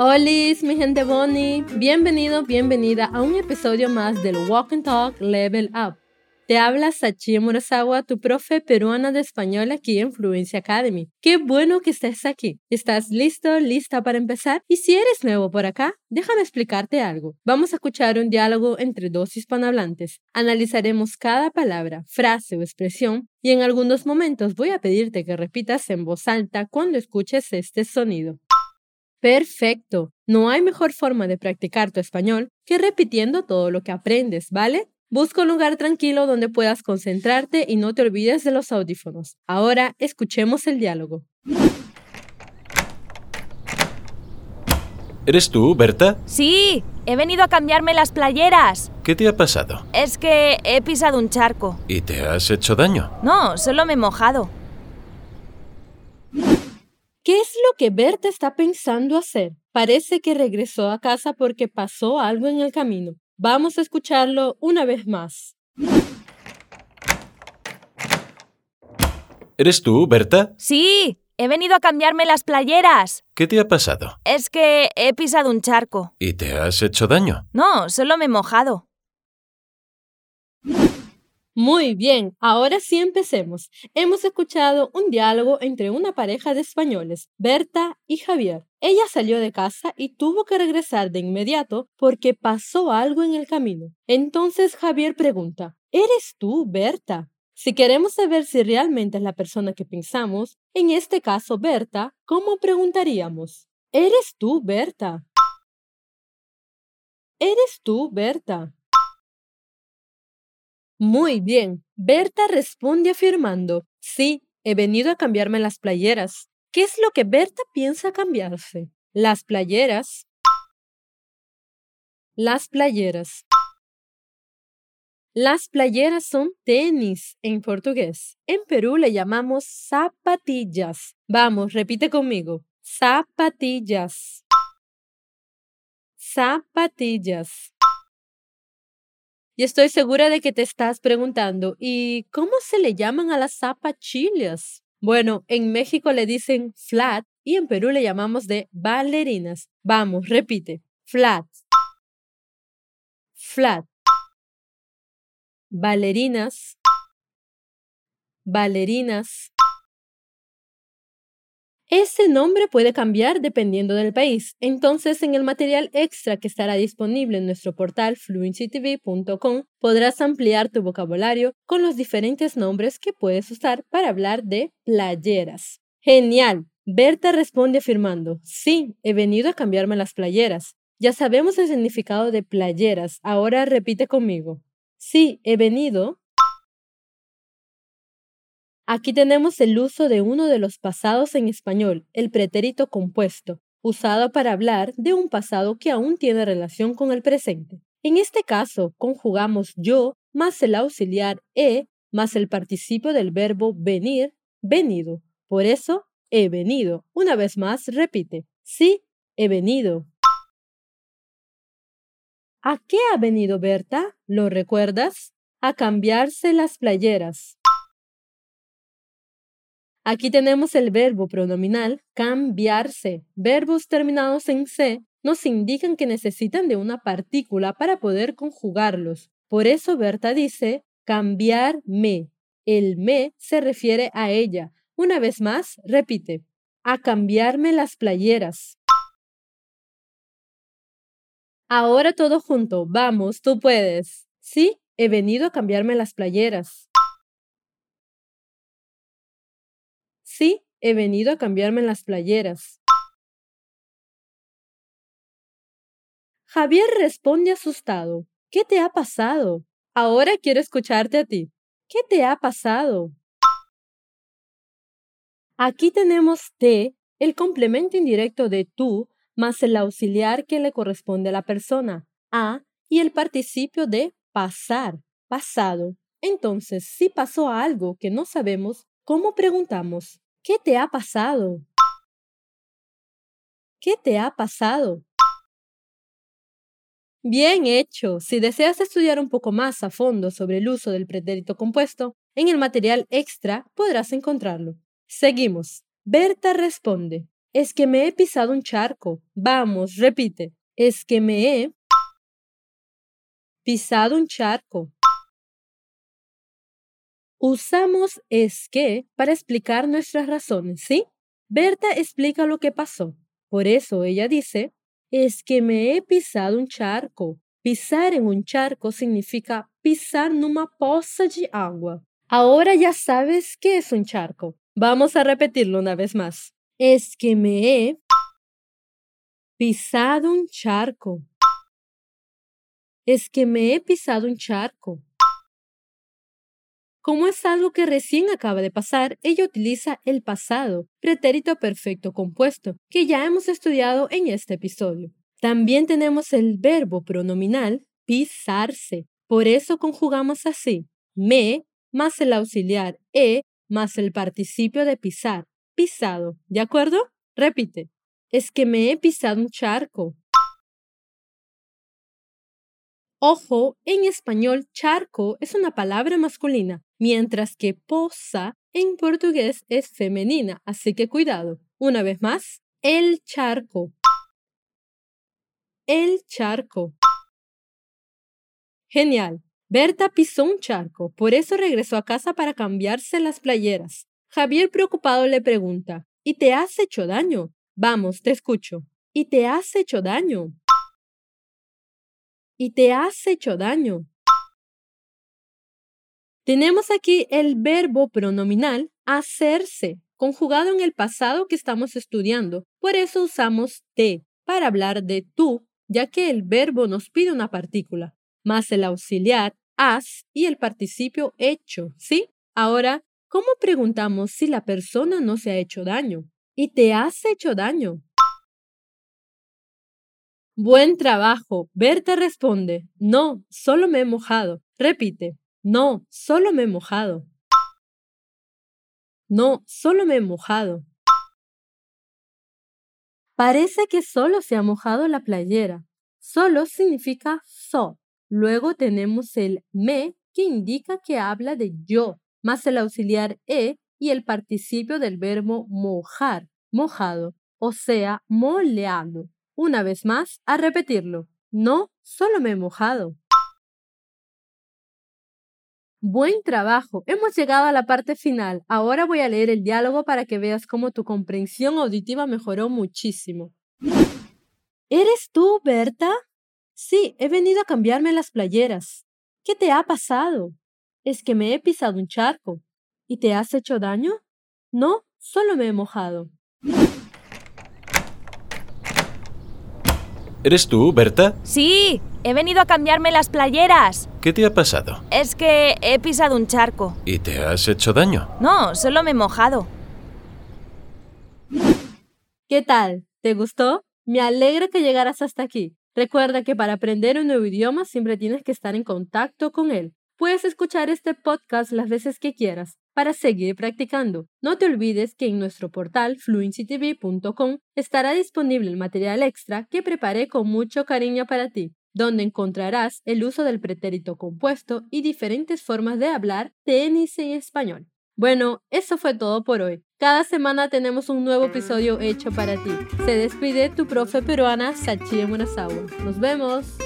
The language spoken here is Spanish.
Hola, mi gente Bonnie. Bienvenido, bienvenida a un episodio más del Walk and Talk Level Up. Te habla Sachi Murasawa, tu profe peruana de español aquí en Fluency Academy. Qué bueno que estés aquí. ¿Estás listo, lista para empezar? Y si eres nuevo por acá, déjame explicarte algo. Vamos a escuchar un diálogo entre dos hispanohablantes. Analizaremos cada palabra, frase o expresión y en algunos momentos voy a pedirte que repitas en voz alta cuando escuches este sonido. Perfecto. No hay mejor forma de practicar tu español que repitiendo todo lo que aprendes, ¿vale? Busca un lugar tranquilo donde puedas concentrarte y no te olvides de los audífonos. Ahora escuchemos el diálogo. ¿Eres tú, Berta? Sí, he venido a cambiarme las playeras. ¿Qué te ha pasado? Es que he pisado un charco. ¿Y te has hecho daño? No, solo me he mojado. ¿Qué es lo que Berta está pensando hacer? Parece que regresó a casa porque pasó algo en el camino. Vamos a escucharlo una vez más. ¿Eres tú, Berta? Sí, he venido a cambiarme las playeras. ¿Qué te ha pasado? Es que he pisado un charco. ¿Y te has hecho daño? No, solo me he mojado. Muy bien, ahora sí empecemos. Hemos escuchado un diálogo entre una pareja de españoles, Berta y Javier. Ella salió de casa y tuvo que regresar de inmediato porque pasó algo en el camino. Entonces Javier pregunta, ¿Eres tú, Berta? Si queremos saber si realmente es la persona que pensamos, en este caso Berta, ¿cómo preguntaríamos? ¿Eres tú, Berta? ¿Eres tú, Berta? Muy bien. Berta responde afirmando, sí, he venido a cambiarme las playeras. ¿Qué es lo que Berta piensa cambiarse? Las playeras. Las playeras. Las playeras son tenis en portugués. En Perú le llamamos zapatillas. Vamos, repite conmigo. Zapatillas. Zapatillas. Y estoy segura de que te estás preguntando, ¿y cómo se le llaman a las zapatillas? Bueno, en México le dicen flat y en Perú le llamamos de bailarinas. Vamos, repite. Flat. Flat. Bailarinas. Bailarinas. Ese nombre puede cambiar dependiendo del país, entonces en el material extra que estará disponible en nuestro portal fluencytv.com podrás ampliar tu vocabulario con los diferentes nombres que puedes usar para hablar de playeras. Genial. Berta responde afirmando, sí, he venido a cambiarme las playeras. Ya sabemos el significado de playeras, ahora repite conmigo. Sí, he venido Aquí tenemos el uso de uno de los pasados en español, el pretérito compuesto, usado para hablar de un pasado que aún tiene relación con el presente. En este caso, conjugamos yo más el auxiliar e más el participio del verbo venir, venido. Por eso, he venido. Una vez más, repite. Sí, he venido. ¿A qué ha venido Berta? ¿Lo recuerdas? A cambiarse las playeras. Aquí tenemos el verbo pronominal cambiarse. Verbos terminados en se nos indican que necesitan de una partícula para poder conjugarlos. Por eso Berta dice cambiarme. El me se refiere a ella. Una vez más, repite. A cambiarme las playeras. Ahora todo junto. Vamos, tú puedes. Sí, he venido a cambiarme las playeras. Sí, he venido a cambiarme las playeras. Javier responde asustado. ¿Qué te ha pasado? Ahora quiero escucharte a ti. ¿Qué te ha pasado? Aquí tenemos te, el complemento indirecto de tú, más el auxiliar que le corresponde a la persona, a, y el participio de pasar, pasado. Entonces, si pasó algo que no sabemos, ¿cómo preguntamos? ¿Qué te ha pasado? ¿Qué te ha pasado? Bien hecho. Si deseas estudiar un poco más a fondo sobre el uso del pretérito compuesto, en el material extra podrás encontrarlo. Seguimos. Berta responde. Es que me he pisado un charco. Vamos, repite. Es que me he pisado un charco. Usamos es que para explicar nuestras razones, ¿sí? Berta explica lo que pasó. Por eso ella dice, es que me he pisado un charco. Pisar en un charco significa pisar numa poça de agua. Ahora ya sabes qué es un charco. Vamos a repetirlo una vez más. Es que me he pisado un charco. Es que me he pisado un charco. Como es algo que recién acaba de pasar, ella utiliza el pasado, pretérito perfecto compuesto, que ya hemos estudiado en este episodio. También tenemos el verbo pronominal pisarse. Por eso conjugamos así: me más el auxiliar e más el participio de pisar. Pisado. ¿De acuerdo? Repite. Es que me he pisado un charco. Ojo, en español charco es una palabra masculina, mientras que poza en portugués es femenina, así que cuidado. Una vez más, el charco. El charco. Genial. Berta pisó un charco, por eso regresó a casa para cambiarse las playeras. Javier preocupado le pregunta, ¿y te has hecho daño? Vamos, te escucho. ¿Y te has hecho daño? Y te has hecho daño. Tenemos aquí el verbo pronominal hacerse, conjugado en el pasado que estamos estudiando. Por eso usamos te para hablar de tú, ya que el verbo nos pide una partícula, más el auxiliar has y el participio hecho, ¿sí? Ahora, ¿cómo preguntamos si la persona no se ha hecho daño? ¿Y te has hecho daño? Buen trabajo. Berta responde, no, solo me he mojado. Repite, no, solo me he mojado. No, solo me he mojado. Parece que solo se ha mojado la playera. Solo significa so. Luego tenemos el me que indica que habla de yo, más el auxiliar e y el participio del verbo mojar, mojado, o sea, moleado. Una vez más, a repetirlo. No, solo me he mojado. Buen trabajo. Hemos llegado a la parte final. Ahora voy a leer el diálogo para que veas cómo tu comprensión auditiva mejoró muchísimo. ¿Eres tú, Berta? Sí, he venido a cambiarme las playeras. ¿Qué te ha pasado? Es que me he pisado un charco. ¿Y te has hecho daño? No, solo me he mojado. ¿Eres tú, Berta? Sí, he venido a cambiarme las playeras. ¿Qué te ha pasado? Es que he pisado un charco. ¿Y te has hecho daño? No, solo me he mojado. ¿Qué tal? ¿Te gustó? Me alegra que llegaras hasta aquí. Recuerda que para aprender un nuevo idioma siempre tienes que estar en contacto con él. Puedes escuchar este podcast las veces que quieras para seguir practicando. No te olvides que en nuestro portal fluencytv.com estará disponible el material extra que preparé con mucho cariño para ti, donde encontrarás el uso del pretérito compuesto y diferentes formas de hablar tenis en español. Bueno, eso fue todo por hoy. Cada semana tenemos un nuevo episodio hecho para ti. Se despide tu profe peruana Sachie Munazawa. Nos vemos.